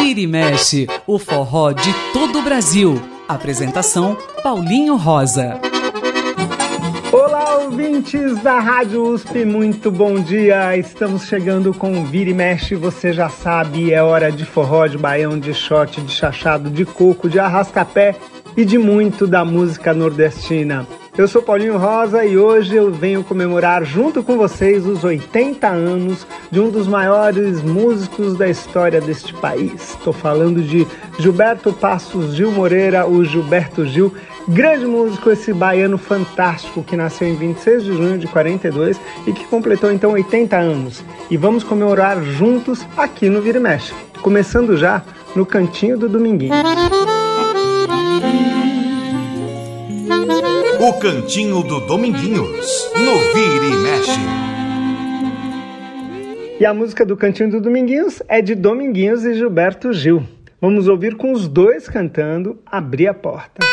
Vira e mexe, o forró de todo o Brasil. Apresentação Paulinho Rosa. Olá, ouvintes da Rádio USP, muito bom dia. Estamos chegando com Vira e Mexe, você já sabe, é hora de forró, de baião, de shot, de chachado, de coco, de arrastapé e de muito da música nordestina. Eu sou Paulinho Rosa e hoje eu venho comemorar junto com vocês os 80 anos de um dos maiores músicos da história deste país. Estou falando de Gilberto Passos Gil Moreira, o Gilberto Gil, grande músico, esse baiano fantástico que nasceu em 26 de junho de 42 e que completou então 80 anos. E vamos comemorar juntos aqui no Vira e Mexe, começando já no cantinho do Dominguinho. O Cantinho do Dominguinhos, no Vira e Mexe. E a música do Cantinho do Dominguinhos é de Dominguinhos e Gilberto Gil. Vamos ouvir com os dois cantando Abrir a Porta.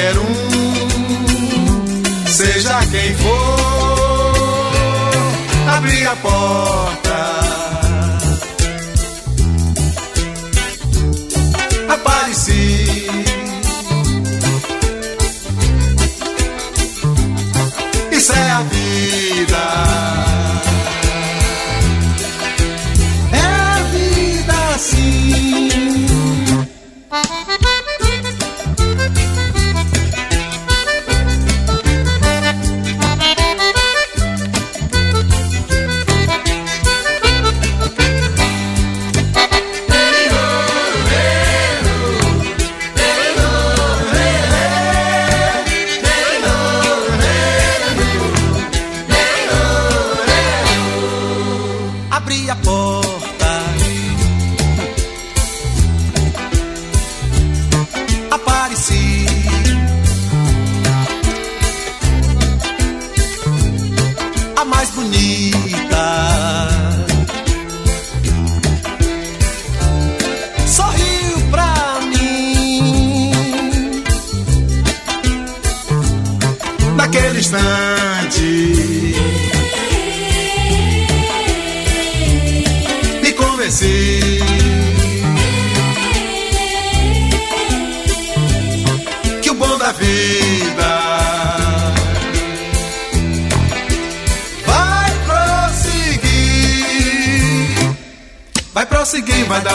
Qualquer um, seja quem for, abrir a porta.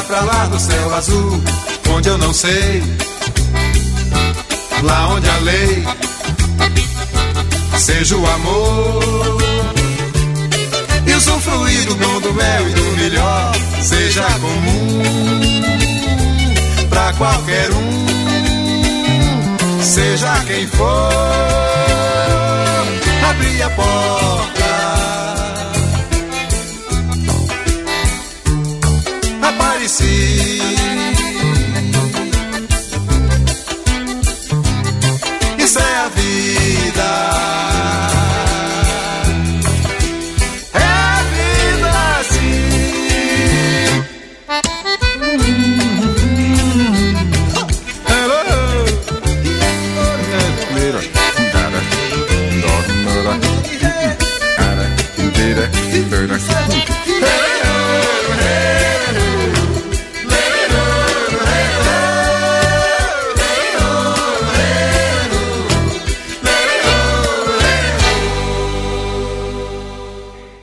Pra lá do céu azul, onde eu não sei, lá onde a lei seja o amor e usufruir do bom do mel e do melhor seja comum pra qualquer um, seja quem for, abrir a porta. Apareci. Isso. É a vida.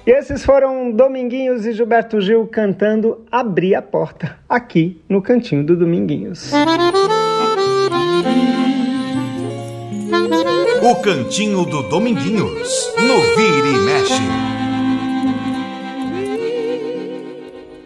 E esses foram Dominguinhos e Gilberto Gil cantando Abrir a Porta, aqui no cantinho do Dominguinhos. O cantinho do Dominguinhos, no Vira e Mexe.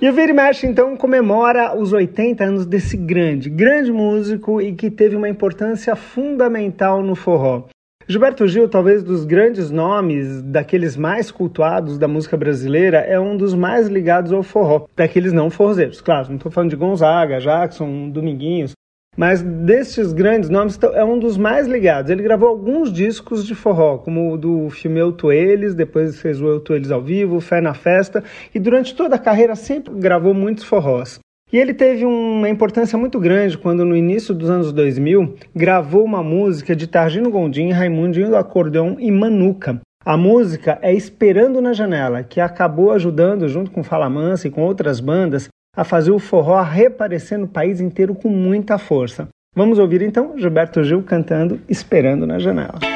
E o Vira e Mexe, então, comemora os 80 anos desse grande, grande músico e que teve uma importância fundamental no forró. Gilberto Gil, talvez dos grandes nomes, daqueles mais cultuados da música brasileira, é um dos mais ligados ao forró, daqueles não forrozeiros. Claro, não estou falando de Gonzaga, Jackson, Dominguinhos, mas destes grandes nomes é um dos mais ligados. Ele gravou alguns discos de forró, como o do filme Eu Tô Eles, depois fez o Eu Tô Eles ao vivo, Fé na Festa, e durante toda a carreira sempre gravou muitos forrós. E ele teve uma importância muito grande quando, no início dos anos 2000, gravou uma música de Targino Gondim, Raimundinho do Acordeão e Manuca. A música é Esperando na Janela, que acabou ajudando, junto com Fala Mansa e com outras bandas, a fazer o forró reaparecer no país inteiro com muita força. Vamos ouvir então Gilberto Gil cantando Esperando na Janela.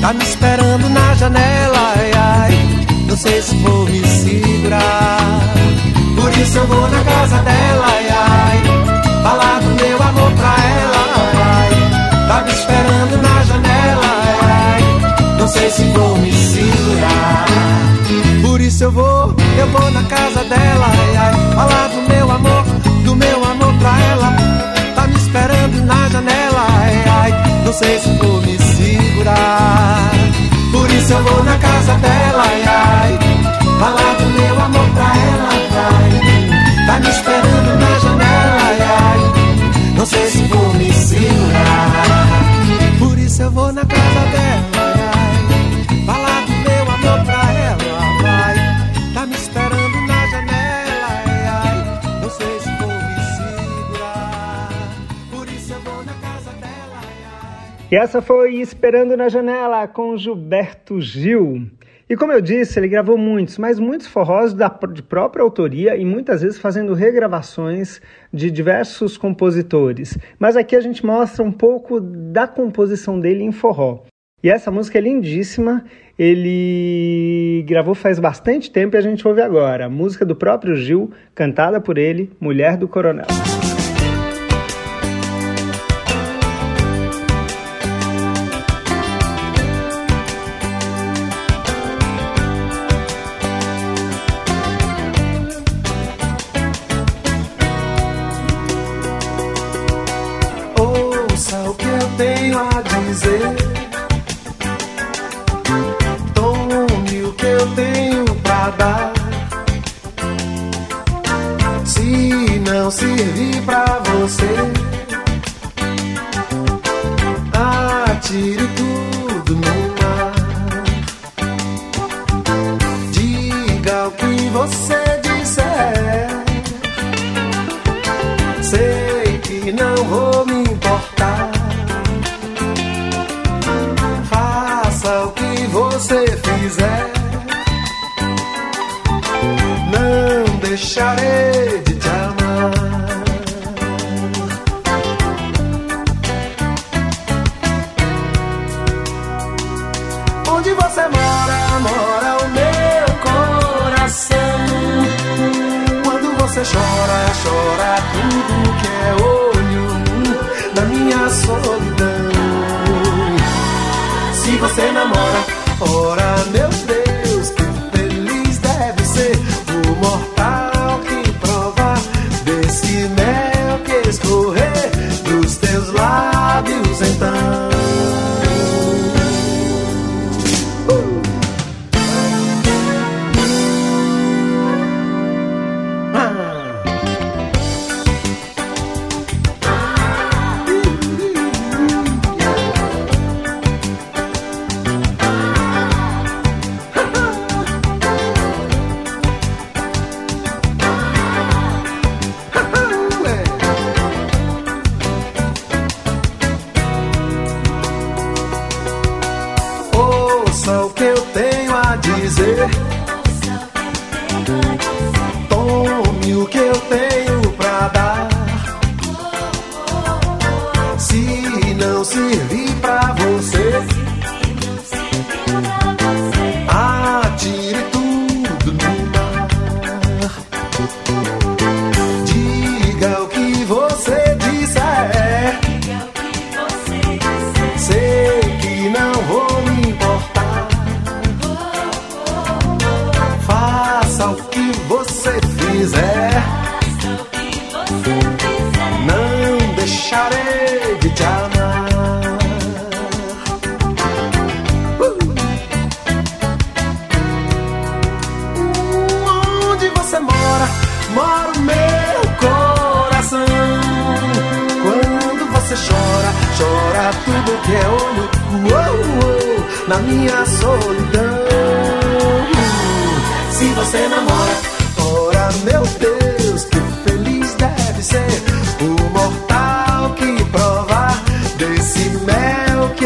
Tá me esperando na janela, ai, ai. Não sei se vou me segurar. Por isso eu vou na casa dela, ai, ai. Falar do meu amor pra ela, ai Tá me esperando na janela, ai, ai. Não sei se vou me segurar. Por isso eu vou, eu vou na casa dela, ai, ai. Falar do meu amor, do meu amor pra ela. Tá me esperando na janela, ai, ai não sei se vou me segurar. Por isso eu vou na casa dela, ai, ai. Falar do meu amor pra ela, ai. Tá me esperando na janela, ai, ai. Não sei se vou me segurar. Por isso eu vou na casa dela. E essa foi Esperando na Janela com Gilberto Gil. E como eu disse, ele gravou muitos, mas muitos forrós da, de própria autoria e muitas vezes fazendo regravações de diversos compositores. Mas aqui a gente mostra um pouco da composição dele em forró. E essa música é lindíssima, ele gravou faz bastante tempo e a gente ouve agora. música do próprio Gil, cantada por ele, Mulher do Coronel.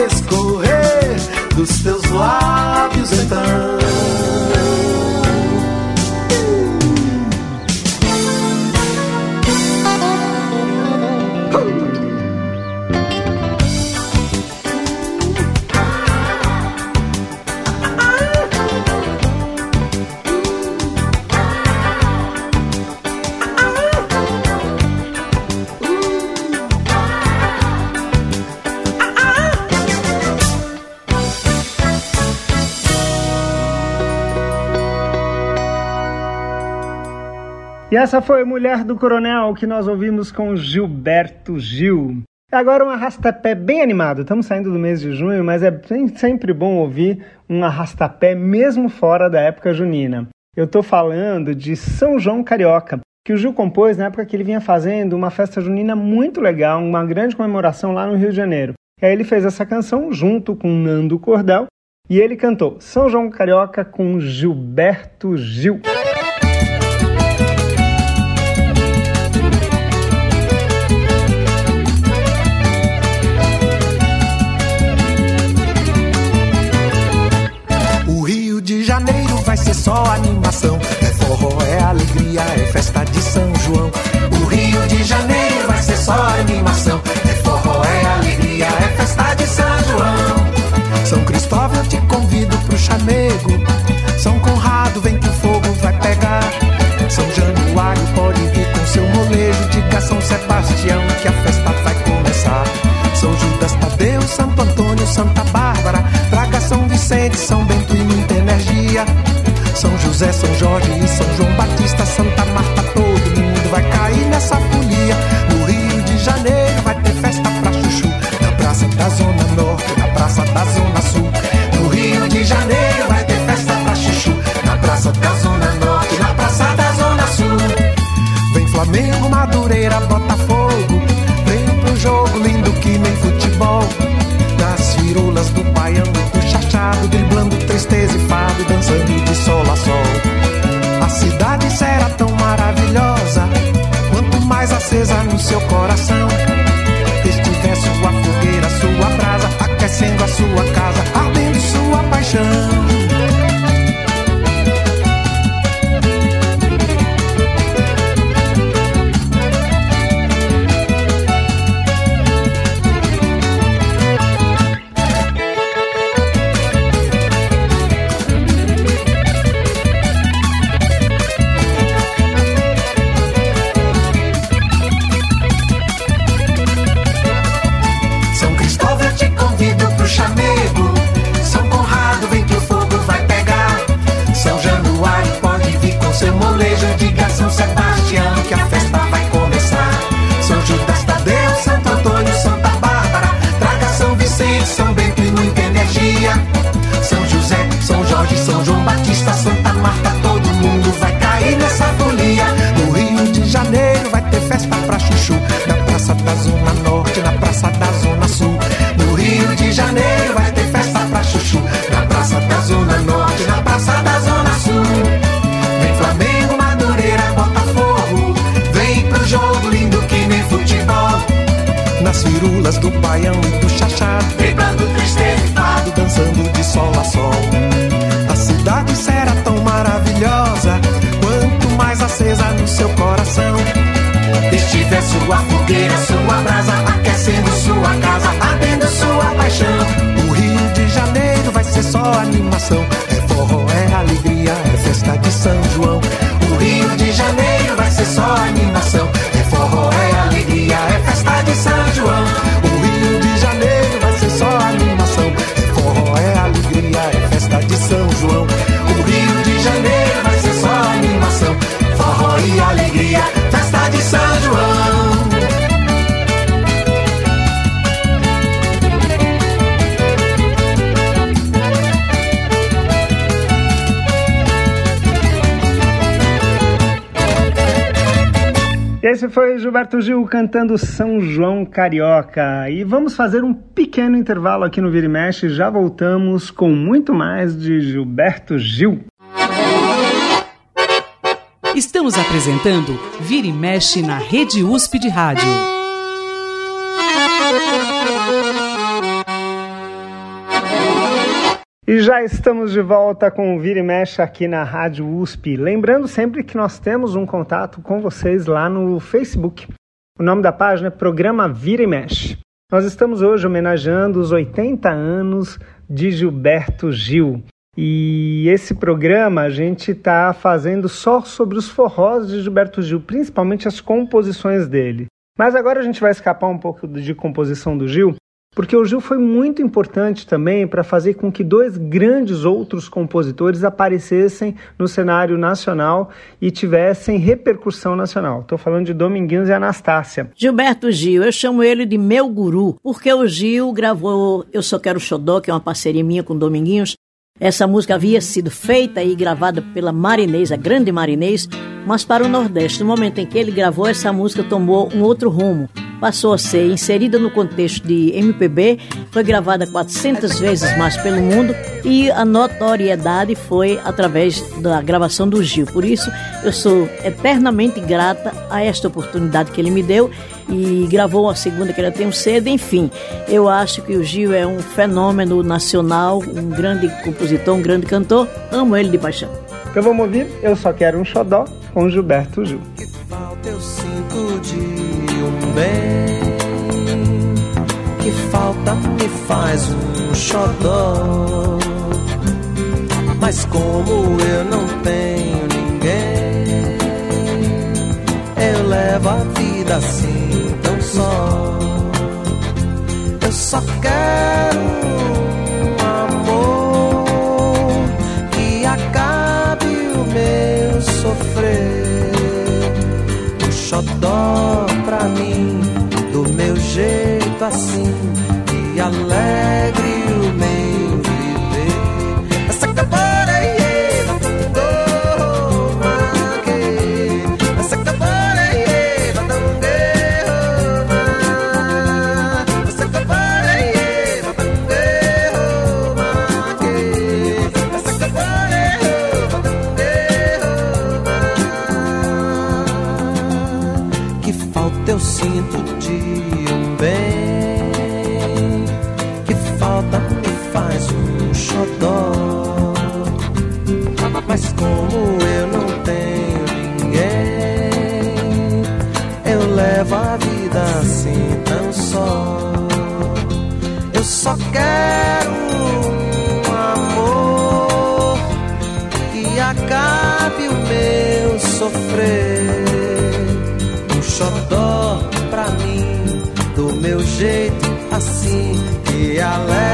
escorrer dos teus lábios então. E essa foi Mulher do Coronel que nós ouvimos com Gilberto Gil. Agora um arrastapé bem animado. Estamos saindo do mês de junho, mas é sempre bom ouvir um arrastapé mesmo fora da época junina. Eu estou falando de São João Carioca, que o Gil compôs na época que ele vinha fazendo uma festa junina muito legal, uma grande comemoração lá no Rio de Janeiro. E aí ele fez essa canção junto com Nando Cordel e ele cantou São João Carioca com Gilberto Gil. Só animação. É forró, é alegria, é festa de São João. O Rio de Janeiro vai ser só animação. É forró, é alegria, é festa de São João. São Cristóvão, eu te convido pro chamego. São Conrado, vem que o fogo vai pegar. São Januário, pode vir com seu molejo. Diga São Sebastião que a festa vai começar. São Judas Tadeu, Santo Antônio, Santa Bárbara. Traga São Vicente, São Bento Nas firulas do baião e do chachado. E fado, dançando de sol a sol. A cidade será tão maravilhosa, quanto mais acesa no seu coração. Estiver sua fogueira, sua brasa, aquecendo sua casa, ardendo sua paixão. O Rio de Janeiro vai ser só animação. É forró, é alegria, é festa de São João. O Rio de Janeiro vai ser só animação. É forró, é alegria, é festa de São João. Esse foi Gilberto Gil cantando São João Carioca. E vamos fazer um pequeno intervalo aqui no Vira e Mexe. Já voltamos com muito mais de Gilberto Gil. Estamos apresentando Vira e Mexe na Rede USP de Rádio. E já estamos de volta com o Vira e Mexe aqui na Rádio USP. Lembrando sempre que nós temos um contato com vocês lá no Facebook. O nome da página é Programa Vira e Mexe. Nós estamos hoje homenageando os 80 anos de Gilberto Gil. E esse programa a gente está fazendo só sobre os forrós de Gilberto Gil, principalmente as composições dele. Mas agora a gente vai escapar um pouco de composição do Gil, porque o Gil foi muito importante também para fazer com que dois grandes outros compositores aparecessem no cenário nacional e tivessem repercussão nacional. Estou falando de Dominguinhos e Anastácia. Gilberto Gil, eu chamo ele de meu guru, porque o Gil gravou Eu Só Quero Xodó, que é uma parceria minha com Dominguinhos. Essa música havia sido feita e gravada pela Marinês, a grande Marinês, mas para o Nordeste. No momento em que ele gravou, essa música tomou um outro rumo. Passou a ser inserida no contexto de MPB, foi gravada 400 vezes mais pelo mundo e a notoriedade foi através da gravação do Gil. Por isso, eu sou eternamente grata a esta oportunidade que ele me deu e gravou uma segunda que eu tenho cedo. Enfim, eu acho que o Gil é um fenômeno nacional, um grande compositor, um grande cantor. Amo ele de paixão. Então vamos ouvir Eu Só Quero um Xodó com Gilberto Gil. Que falta eu sinto de bem Que falta me faz um xodó. Mas como eu não tenho ninguém Eu levo a vida assim tão só. Eu só quero um amor Que acabe o meu sofrer. Um xodó mim, do meu jeito assim, e alegre sofrer. Um xodó pra mim, do meu jeito assim, que alegre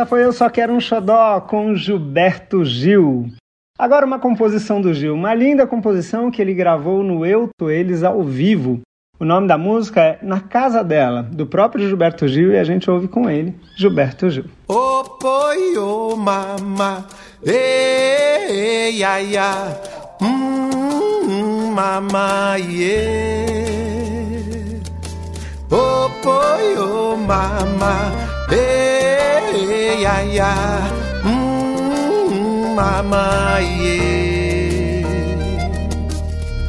essa foi Eu Só Quero um Xodó com Gilberto Gil. Agora uma composição do Gil, uma linda composição que ele gravou no Eu Tô Eles ao vivo. O nome da música é Na Casa Dela, do próprio Gilberto Gil, e a gente ouve com ele, Gilberto Gil. Ô poi, mama, ei, ia, ia, hum, mama, iê. Ô poi, mama, ei, ia, ia, hum, mama, iê.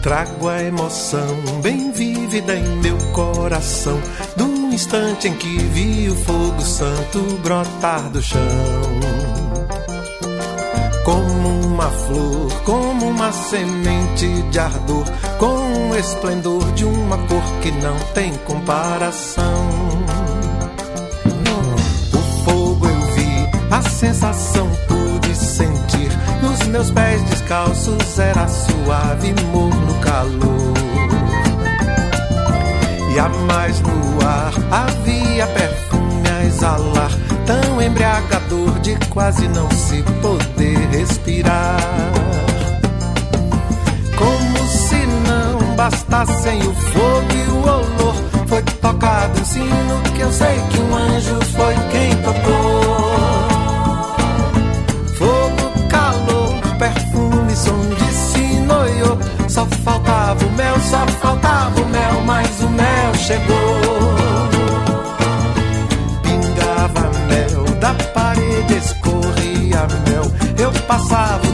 Trago a emoção bem vívida em meu coração do instante em que vi o fogo santo brotar do chão. Como uma flor, como uma semente de ardor, com o esplendor de uma cor que não tem comparação. A sensação pude sentir. Nos meus pés descalços era suave, morno calor. E a mais no ar havia perfume a exalar, tão embriagador de quase não se poder respirar. Como se não bastassem o fogo e o olor, foi tocado um sino que eu sei que um anjo foi quem tocou. Só faltava o mel, só faltava o mel, mas o mel chegou. Pingava mel da parede, escorria mel. Eu passava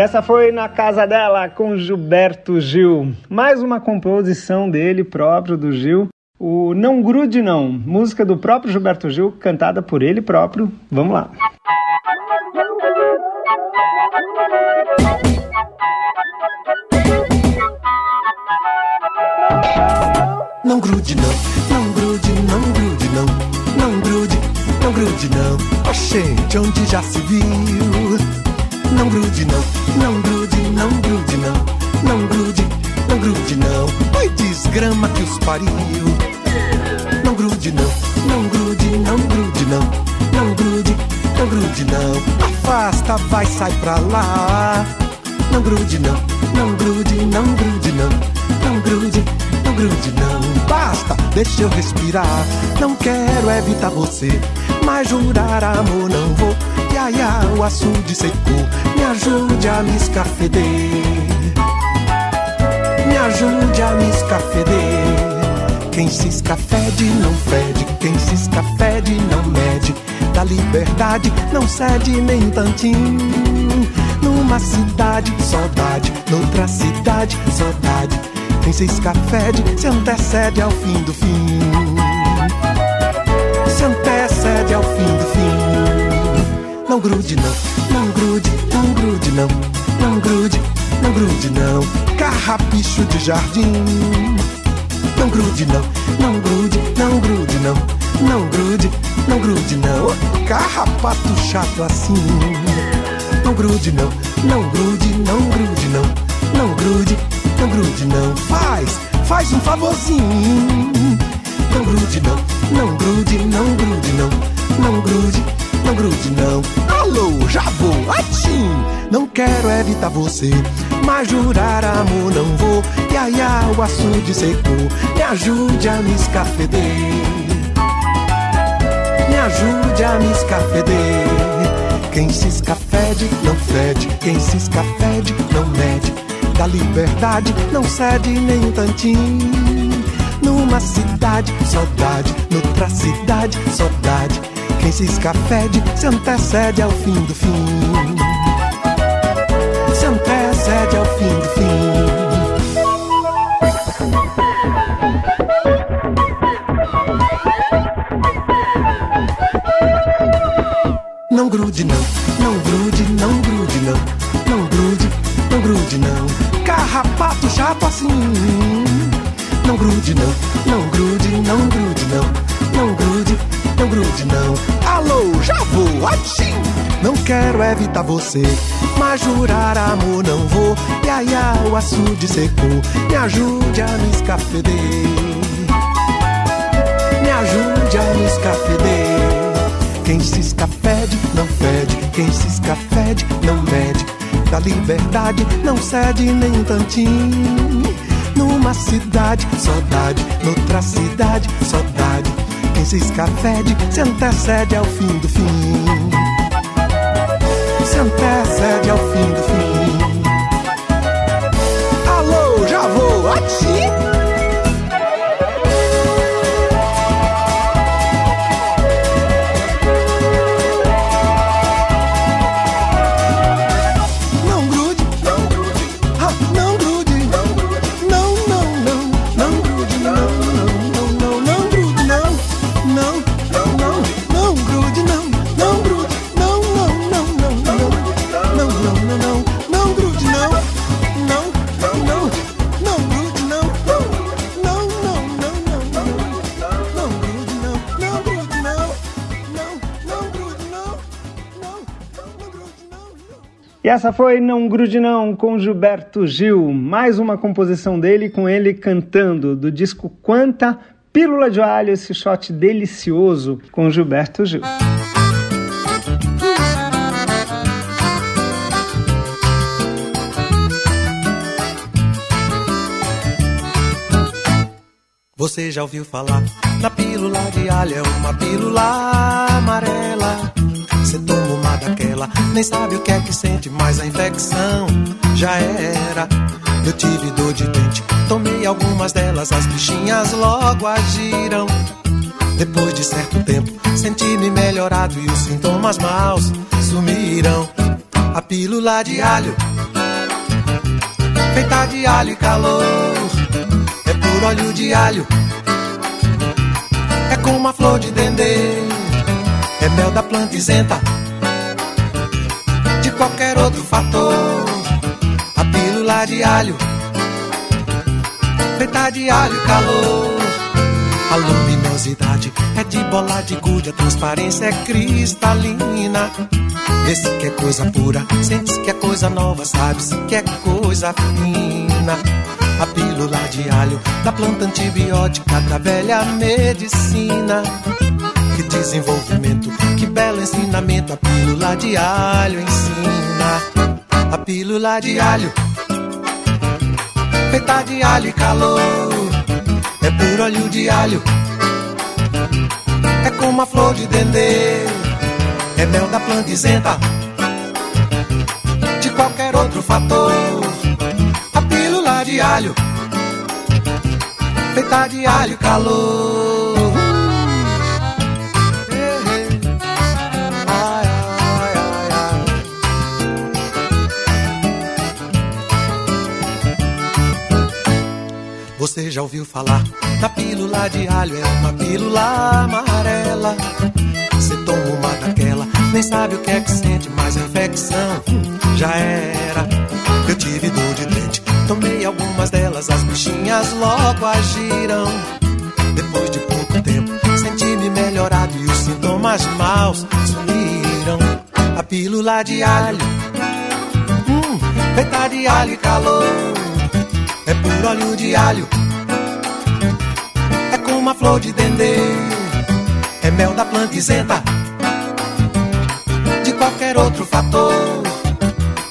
Essa foi na casa dela com Gilberto Gil. Mais uma composição dele próprio, do Gil. O Não Grude Não, música do próprio Gilberto Gil, cantada por ele próprio. Vamos lá. Não grude não, não grude, não grude não, não grude, não grude não. Ó gente, onde já se viu? Não grude não, não grude, não grude não, não grude, não grude não. Oi desgrama que os pariu. Não grude não, não grude, não grude não, não grude, não grude não. Afasta, vai, sai pra lá. Não grude não, não grude, não grude não, não grude, grude não. Basta, deixa eu respirar. Não quero evitar você, mas jurar amor não vou. Ia, ia, o açude secou. Me ajude a me escafeder. Me ajude a me escafeder. Quem se escafede não fede, quem se escafede não mede. Da liberdade não cede nem tantinho. Numa cidade, saudade, noutra cidade, saudade. Quem se escafede se antecede ao fim do fim. Se antecede ao fim do fim. Não grude não, não grude, não grude não, não grude, não grude não. Carrapicho de jardim. Não grude não, não grude, não grude não, não grude, não grude não. Carrapato chato assim. Não grude não, não grude, não grude favorzinho. Não grude não, não grude, não grude não. Não grude, não grude não. Alô, já vou, atim. Não quero evitar você, mas jurar amor não vou. E aí o açude secou, me ajude a me escafeder me ajude a me escafeder. Quem se escafede não fede, quem se escafede não mede. Da liberdade não cede nem um tantinho. Numa cidade, saudade, noutra cidade, saudade. Quem se escafede se antecede ao fim do fim. Você, mas jurar amor não vou. E aí o açude secou, me ajude a me escafeder. Me ajude a me escafeder. Quem se escafede não fede, quem se escafede não mede. Da liberdade não cede nem um tantinho. Numa cidade, saudade, noutra cidade, saudade. Quem se escafede se antecede ao fim do fim. Se antecede ao fim do fim. Alô, já vou, ati! Essa foi Não Grude Não, com Gilberto Gil. Mais uma composição dele, com ele cantando, do disco Quanta, Pílula de Alho, esse shot delicioso com Gilberto Gil. Você já ouviu falar na pílula de alho? É uma pílula amarela. Você toma daquela, nem sabe o que é que sente, mas a infecção já era. Eu tive dor de dente, tomei algumas delas, as bichinhas logo agiram. Depois de certo tempo, senti-me melhorado e os sintomas maus sumiram. A pílula de alho, feita de alho e calor, é por óleo de alho, é como a flor de dendê, é mel da planta isenta qualquer outro fator. A pílula de alho, feita de alho calor. A luminosidade é de bola de gude, a transparência é cristalina. Esse que é coisa pura, sente que é coisa nova, sabe-se que é coisa fina. A pílula de alho, da planta antibiótica, da velha medicina. Desenvolvimento, que belo ensinamento, a pílula de alho ensina. A pílula de alho, feita de alho e calor é por óleo de alho. É como a flor de dendê, é mel da planta isenta de qualquer outro fator. A pílula de alho, feita de alho e calor. Já ouviu falar da pílula de alho? É uma pílula amarela. Você toma uma daquela, nem sabe o que é que sente, mas a infecção já era. Eu tive dor de dente, tomei algumas delas, as bichinhas logo agiram. Depois de pouco tempo, senti-me melhorado e os sintomas maus sumiram. A pílula de alho, hum, feita de alho e calor, é por óleo de alho, uma flor de dendê, é mel da planta isenta. De qualquer outro fator.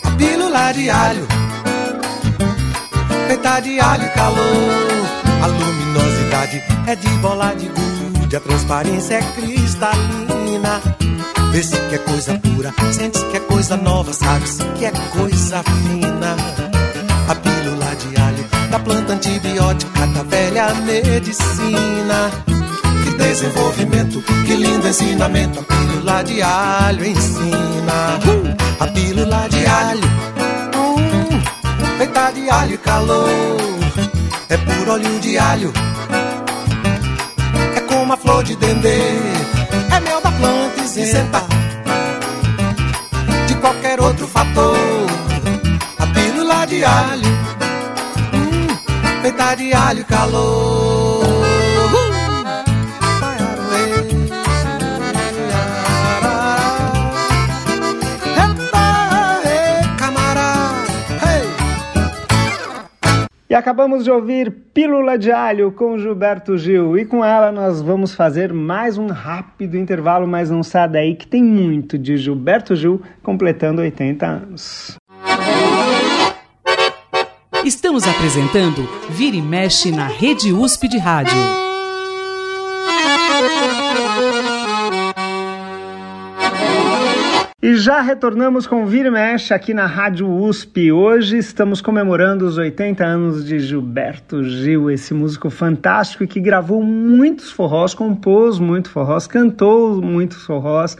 A pílula de alho, feita de alho e calor, a luminosidade é de bola de gude, a transparência é cristalina. Vê-se que é coisa pura, sente-se que é coisa nova, sabe-se que é coisa fina. A pílula planta antibiótica da velha medicina. Que desenvolvimento, que lindo ensinamento. A pílula de alho ensina. A pílula de alho, hum, feita de alho e calor. É por óleo de alho, é como a flor de dendê. É mel da planta isenta de qualquer outro fator. A pílula de alho, feita de alho e calor. E acabamos de ouvir Pílula de Alho com Gilberto Gil. E com ela nós vamos fazer mais um rápido intervalo, mas não sai daí que tem muito de Gilberto Gil completando 80 anos. Estamos apresentando Vira e Mexe na Rede USP de Rádio. E já retornamos com Vira e Mexe aqui na Rádio USP. Hoje estamos comemorando os 80 anos de Gilberto Gil, esse músico fantástico que gravou muitos forrós, compôs muitos forrós, cantou muitos forrós,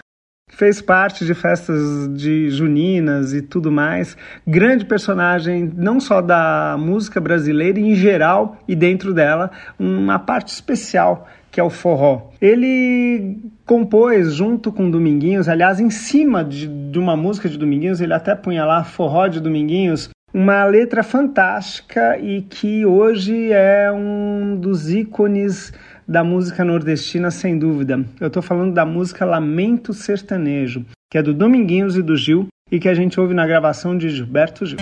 fez parte de festas de juninas e tudo mais. Grande personagem, não só da música brasileira em geral e dentro dela, uma parte especial que é o forró. Ele compôs junto com Dominguinhos, aliás, em cima de, de uma música de Dominguinhos, ele até punha lá Forró de Dominguinhos, uma letra fantástica e que hoje é um dos ícones da música nordestina, sem dúvida. Eu estou falando da música Lamento Sertanejo, que é do Dominguinhos e do Gil e que a gente ouve na gravação de Gilberto Gil.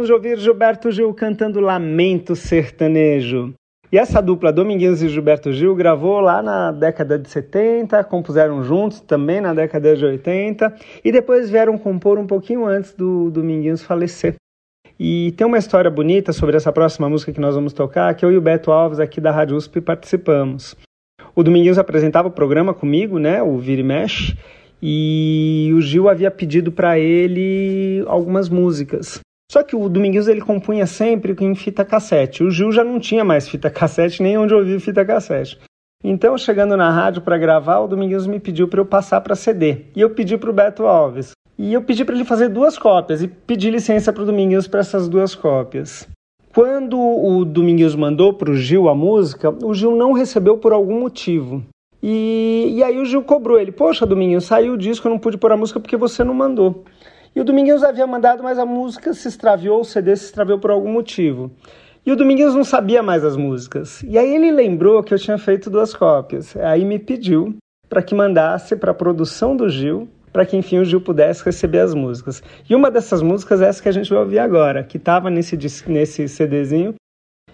Acabamos de ouvir Gilberto Gil cantando Lamento Sertanejo. E essa dupla, Dominguinhos e Gilberto Gil, gravou lá na década de 70, compuseram juntos também na década de 80 e depois vieram compor um pouquinho antes do Dominguinhos falecer. E tem uma história bonita sobre essa próxima música que nós vamos tocar, que eu e o Beto Alves aqui da Rádio USP participamos. O Dominguinhos apresentava o programa comigo, né, o Vira e Mexe, e o Gil havia pedido para ele algumas músicas. Só que o Dominguinhos ele compunha sempre em fita cassete. O Gil já não tinha mais fita cassete, nem onde ouvir fita cassete. Então, chegando na rádio para gravar, o Dominguinhos me pediu para eu passar para CD. E eu pedi para o Beto Alves. E eu pedi para ele fazer duas cópias e pedi licença para o Dominguinhos para essas duas cópias. Quando o Dominguinhos mandou para o Gil a música, o Gil não recebeu por algum motivo. E, e aí o Gil cobrou ele: Poxa, Dominguinhos, saiu o disco, eu não pude pôr a música porque você não mandou. E o Dominguinhos havia mandado, mas a música se extraviou, o CD se extraviou por algum motivo. E o Dominguinhos não sabia mais as músicas. E aí ele lembrou que eu tinha feito duas cópias. Aí me pediu para que mandasse para a produção do Gil, para que enfim o Gil pudesse receber as músicas. E uma dessas músicas é essa que a gente vai ouvir agora, que estava nesse, nesse CDzinho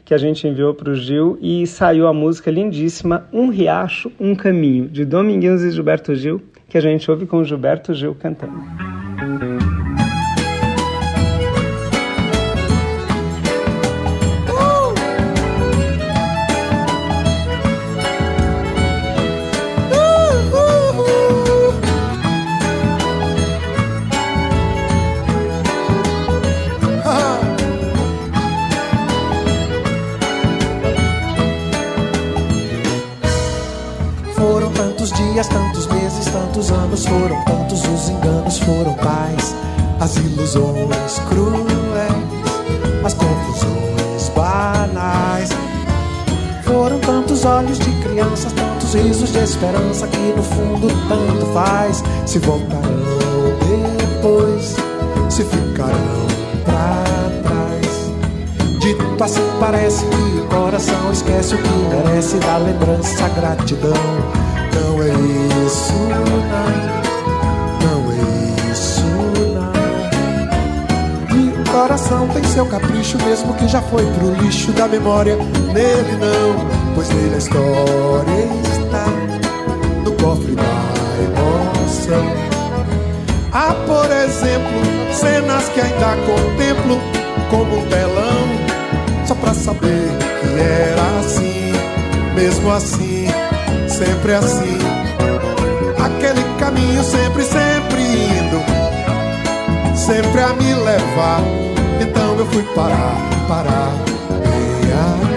que a gente enviou para o Gil e saiu a música lindíssima Um Riacho, Um Caminho, de Dominguinhos e Gilberto Gil, que a gente ouve com o Gilberto Gil cantando. Tantos anos, foram tantos os enganos, foram tais as ilusões cruéis, as confusões banais. Foram tantos olhos de crianças, tantos risos de esperança que no fundo tanto faz. Se voltarão depois, se ficarão pra trás. Dito assim parece que o coração esquece o que merece da lembrança gratidão. Não é isso, não, não é isso, não. E o coração tem seu capricho, mesmo que já foi pro lixo da memória. Nele não, pois nele a história está no cofre da emoção. Há, por exemplo, cenas que ainda contemplo como um telão, só pra saber que era assim, mesmo assim sempre assim. Aquele caminho sempre, sempre indo, sempre a me levar. Então eu fui parar, parar, bem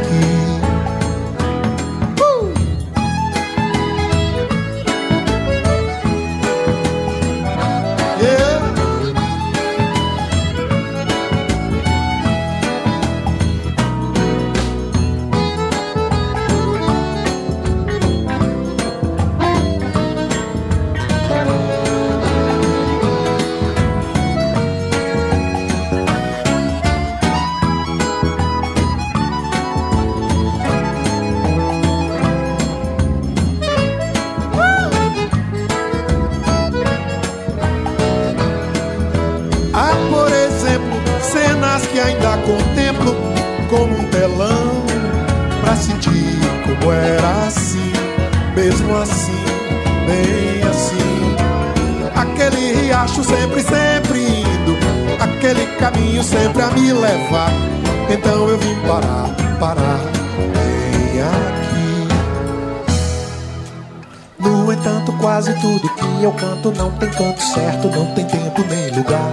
tudo que eu canto não tem canto certo, não tem tempo nem lugar.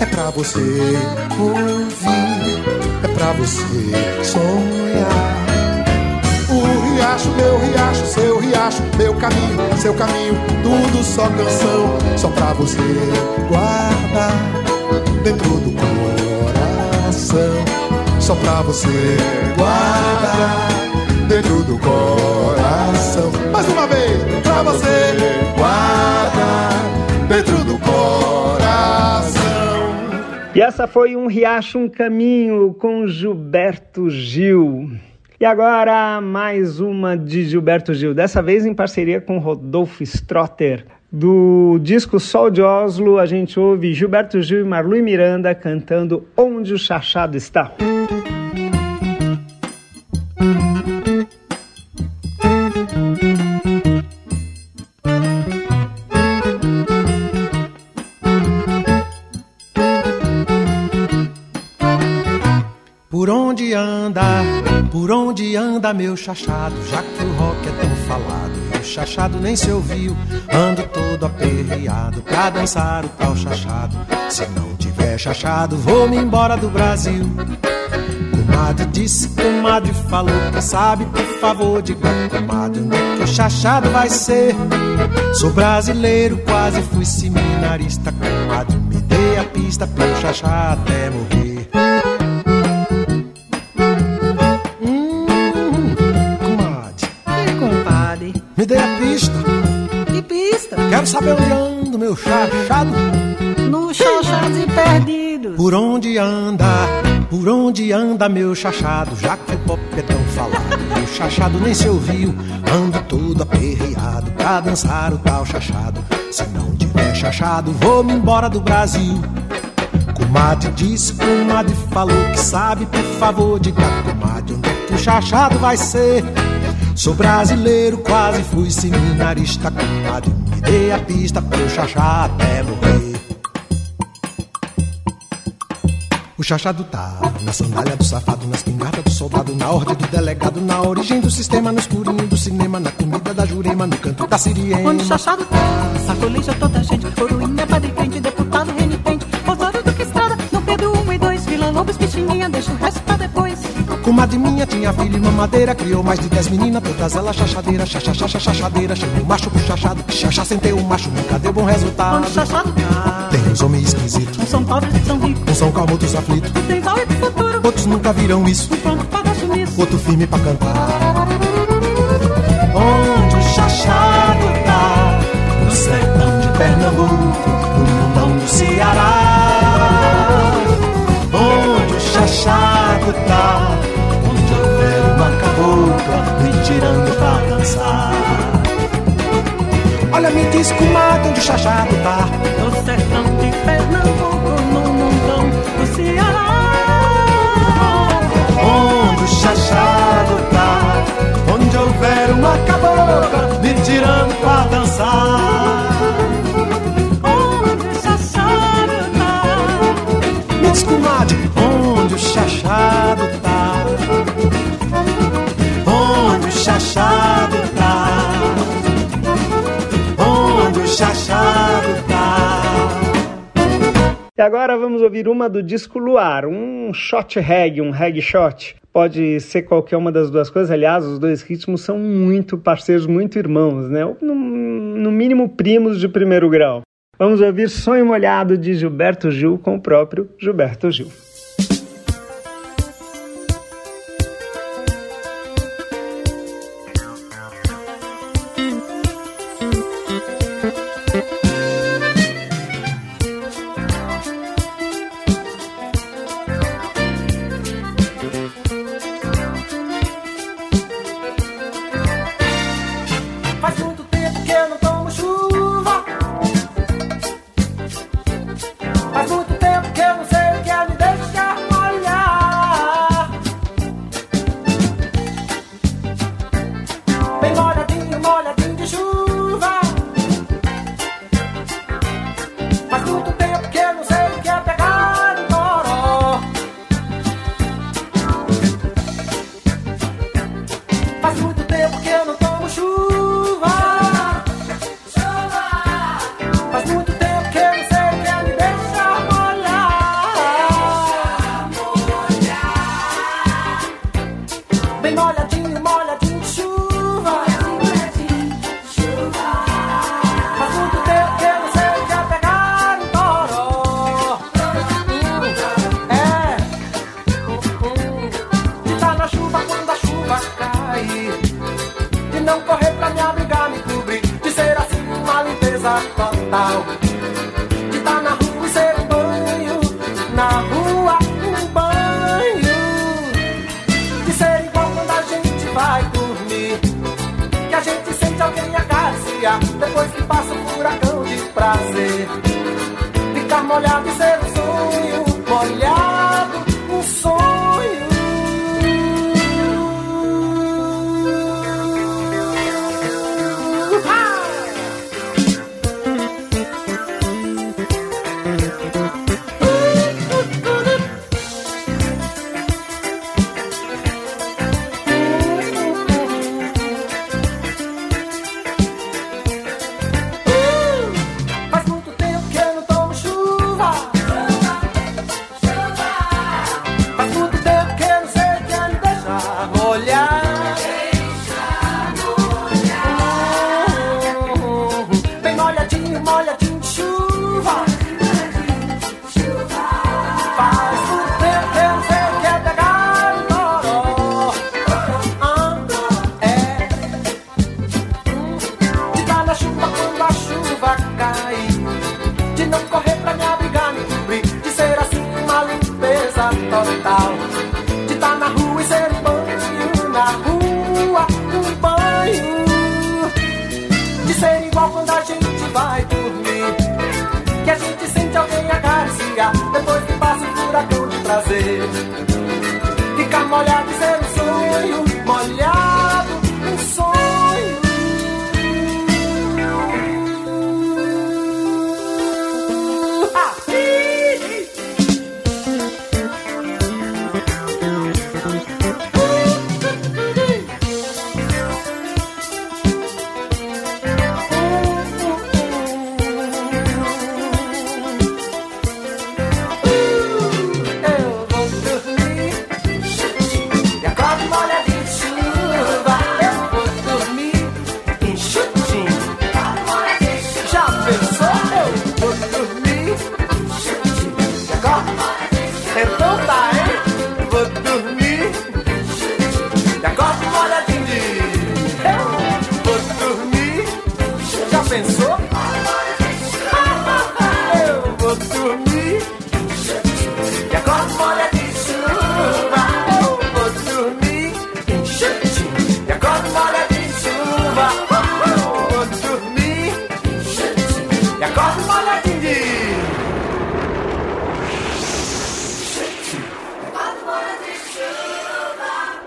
É pra você ouvir, é pra você sonhar. O riacho, meu riacho, seu riacho, meu caminho, seu caminho, tudo só canção, só pra você guardar. dentro do coração, só pra você guardar dentro do coração. Mais uma vez, pra você essa foi um Riacho, um Caminho com Gilberto Gil. E agora mais uma de Gilberto Gil, dessa vez em parceria com Rodolfo Strotter. Do disco Sol de Oslo, a gente ouve Gilberto Gil e Marlui Miranda cantando Onde o Chachado Está. Anda meu chachado, já que o rock é tão falado, e o chachado nem se ouviu, ando todo aperreado pra dançar o tal chachado. Se não tiver chachado, vou-me embora do Brasil. Comadre disse, comadre falou, quem sabe, por favor, diga, comadre, onde é que o chachado vai ser? Sou brasileiro, quase fui seminarista, comadre, me dê a pista pra eu chachar até morrer. Quero saber onde anda meu chachado. No chachados e perdidos. Por onde anda, por onde anda meu chachado, já que o pop é tão falado, o chachado nem se ouviu, ando todo aperreado pra dançar o tal chachado. Se não tiver chachado, vou-me embora do Brasil. Comadre disse, comadre falou que sabe, por favor, diga, comadre, onde é que o chachado vai ser? Sou brasileiro, quase fui seminarista, comadre, me dê a pista eu chachar até morrer. O chachado tá na sandália do safado, nas pingardas do soldado, na ordem do delegado, na origem do sistema, no escurinho do cinema, na comida da jurema, no canto da siriema. Onde o chachado tá, sacolija toda gente. Coroinha, padre crente, deputado renitente. Osório do que estrada, no Pedro 1 e 2. Vila Lobos, pichinguinha, deixa o resto. Comadre minha tinha filho e mamadeira, criou mais de dez meninas, todas elas chachadeiras, chachachacha, chachadeira, chamou o macho pro chachado, chacha sem ter o macho, nunca deu bom resultado. Onde chachado tá, Tem uns homens esquisitos, uns são pobres, são ricos. uns são calmos, outros aflitos, Tem val e futuro, outros nunca viram isso, um pronto pra dar sumiço. outro firme pra cantar. Dançar. Olha, me diz, comadre, onde o chachado tá? No sertão de Pernambuco, no mundão do Ceará. Onde o chachado tá? Onde houver uma cabocla me tirando pra dançar. Onde o chachado E agora vamos ouvir uma do disco Luar, um shot reggae, um reggae shot. Pode ser qualquer uma das duas coisas, aliás, os dois ritmos são muito parceiros, muito irmãos, né? No, no mínimo primos de primeiro grau. Vamos ouvir Sonho Molhado de Gilberto Gil com o próprio Gilberto Gil.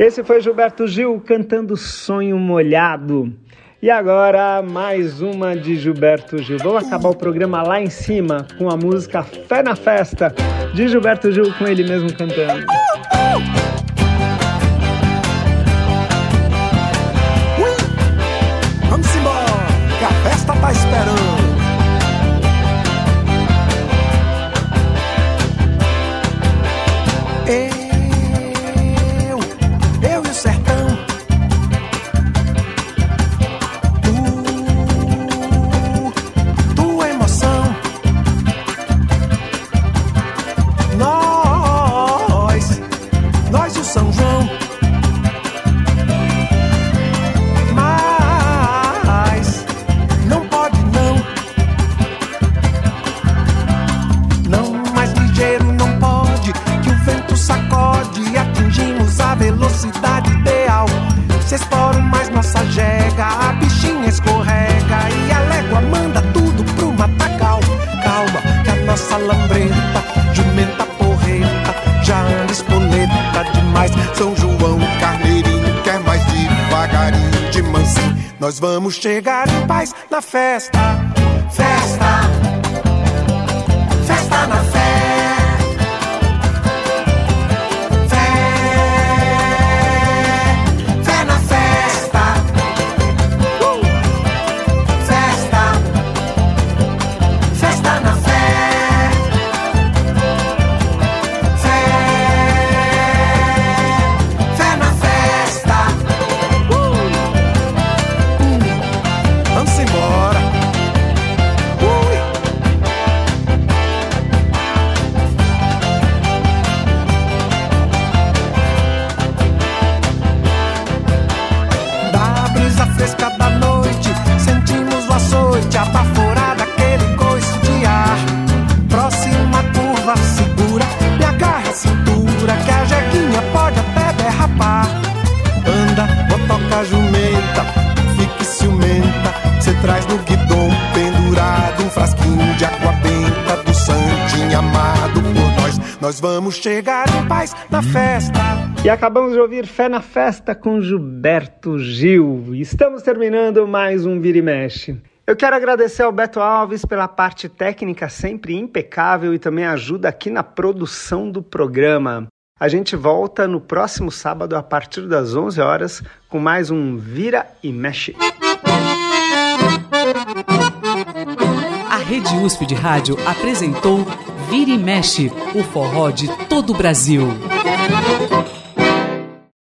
Esse foi Gilberto Gil cantando Sonho Molhado. E agora, mais uma de Gilberto Gil. Vamos acabar o programa lá em cima com a música Fé na Festa, de Gilberto Gil, com ele mesmo cantando. Demais. São João, carneirinho, quer mais devagarinho, de mansinho. Nós vamos chegar em paz na festa, festa nós. Vamos chegar em paz na festa. E acabamos de ouvir Fé na Festa com Gilberto Gil. Estamos terminando mais um Vira e Mexe. Eu quero agradecer ao Beto Alves pela parte técnica sempre impecável e também ajuda aqui na produção do programa. A gente volta no próximo sábado a partir das 11 horas com mais um Vira e Mexe. A Rede USP de Rádio apresentou Vira e Mexe, o forró de todo o Brasil.